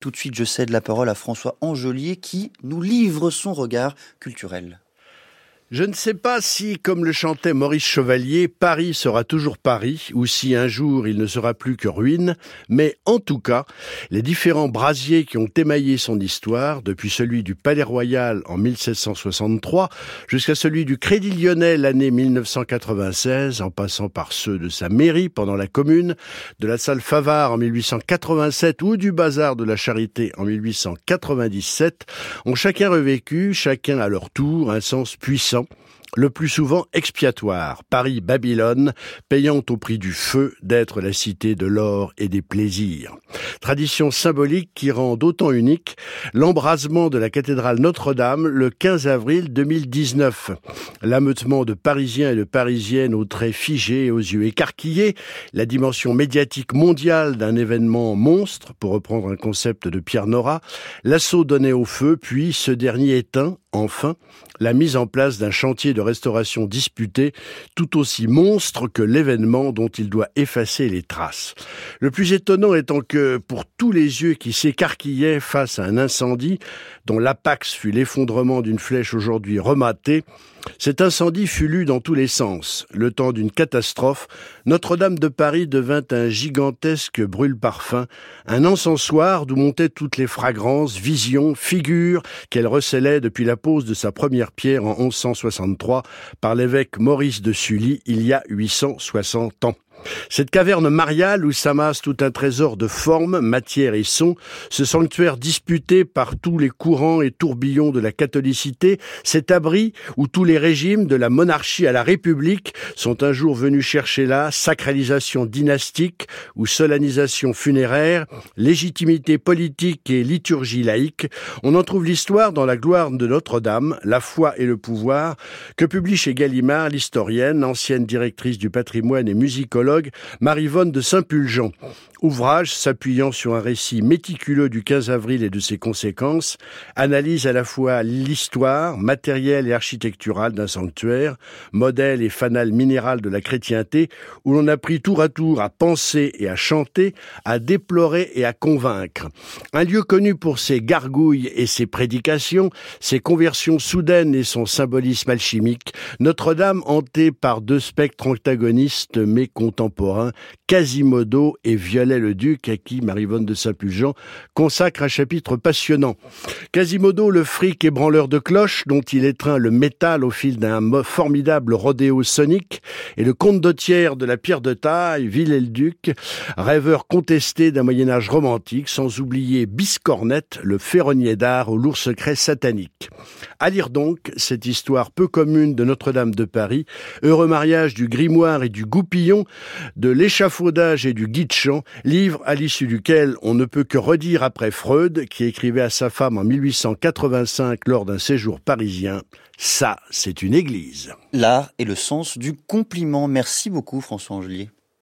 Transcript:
Tout de suite, je cède la parole à François Angelier qui nous livre son regard culturel. Je ne sais pas si, comme le chantait Maurice Chevalier, Paris sera toujours Paris, ou si un jour il ne sera plus que ruine, mais en tout cas, les différents brasiers qui ont émaillé son histoire, depuis celui du Palais Royal en 1763 jusqu'à celui du Crédit Lyonnais l'année 1996, en passant par ceux de sa mairie pendant la Commune, de la salle Favard en 1887 ou du Bazar de la Charité en 1897, ont chacun revécu, chacun à leur tour, un sens puissant So le plus souvent expiatoire, Paris-Babylone, payant au prix du feu d'être la cité de l'or et des plaisirs. Tradition symbolique qui rend d'autant unique l'embrasement de la cathédrale Notre-Dame le 15 avril 2019. L'ameutement de Parisiens et de Parisiennes aux traits figés et aux yeux écarquillés, la dimension médiatique mondiale d'un événement monstre, pour reprendre un concept de Pierre Nora, l'assaut donné au feu, puis ce dernier éteint, enfin, la mise en place d'un chantier de restauration disputé, tout aussi monstre que l'événement dont il doit effacer les traces. Le plus étonnant étant que, pour tous les yeux qui s'écarquillaient face à un incendie, dont l'apax fut l'effondrement d'une flèche aujourd'hui rematée, cet incendie fut lu dans tous les sens. Le temps d'une catastrophe, Notre-Dame de Paris devint un gigantesque brûle-parfum, un encensoir d'où montaient toutes les fragrances, visions, figures qu'elle recelait depuis la pose de sa première pierre en 1163 par l'évêque Maurice de Sully il y a 860 ans. Cette caverne mariale où s'amasse tout un trésor de formes, matière et son, ce sanctuaire disputé par tous les courants et tourbillons de la catholicité, cet abri où tous les régimes de la monarchie à la république sont un jour venus chercher là sacralisation dynastique ou solennisation funéraire, légitimité politique et liturgie laïque, on en trouve l'histoire dans la gloire de Notre-Dame, la foi et le pouvoir, que publie chez Gallimard l'historienne, ancienne directrice du patrimoine et musicologue Marivonne de Saint-Pulgent. Ouvrage s'appuyant sur un récit méticuleux du 15 avril et de ses conséquences, analyse à la fois l'histoire matérielle et architecturale d'un sanctuaire, modèle et fanal minéral de la chrétienté, où l'on a pris tour à tour à penser et à chanter, à déplorer et à convaincre. Un lieu connu pour ses gargouilles et ses prédications, ses conversions soudaines et son symbolisme alchimique, Notre-Dame hantée par deux spectres antagonistes mais Quasimodo et Viollet-le-Duc, à qui Marivonne de Saint-Pulgent consacre un chapitre passionnant. Quasimodo, le fric ébranleur de cloches, dont il étreint le métal au fil d'un formidable rodéo sonique, et le comte d'Autière de la pierre de taille, Viollet-le-Duc, rêveur contesté d'un Moyen-Âge romantique, sans oublier Biscornette, le ferronnier d'art au lourd secret satanique. À lire donc cette histoire peu commune de Notre-Dame de Paris, heureux mariage du grimoire et du goupillon, de l'échafaudage et du guide chant, livre à l'issue duquel on ne peut que redire après Freud, qui écrivait à sa femme en 1885 lors d'un séjour parisien, ça, c'est une église. L'art et le sens du compliment. Merci beaucoup François Angelier.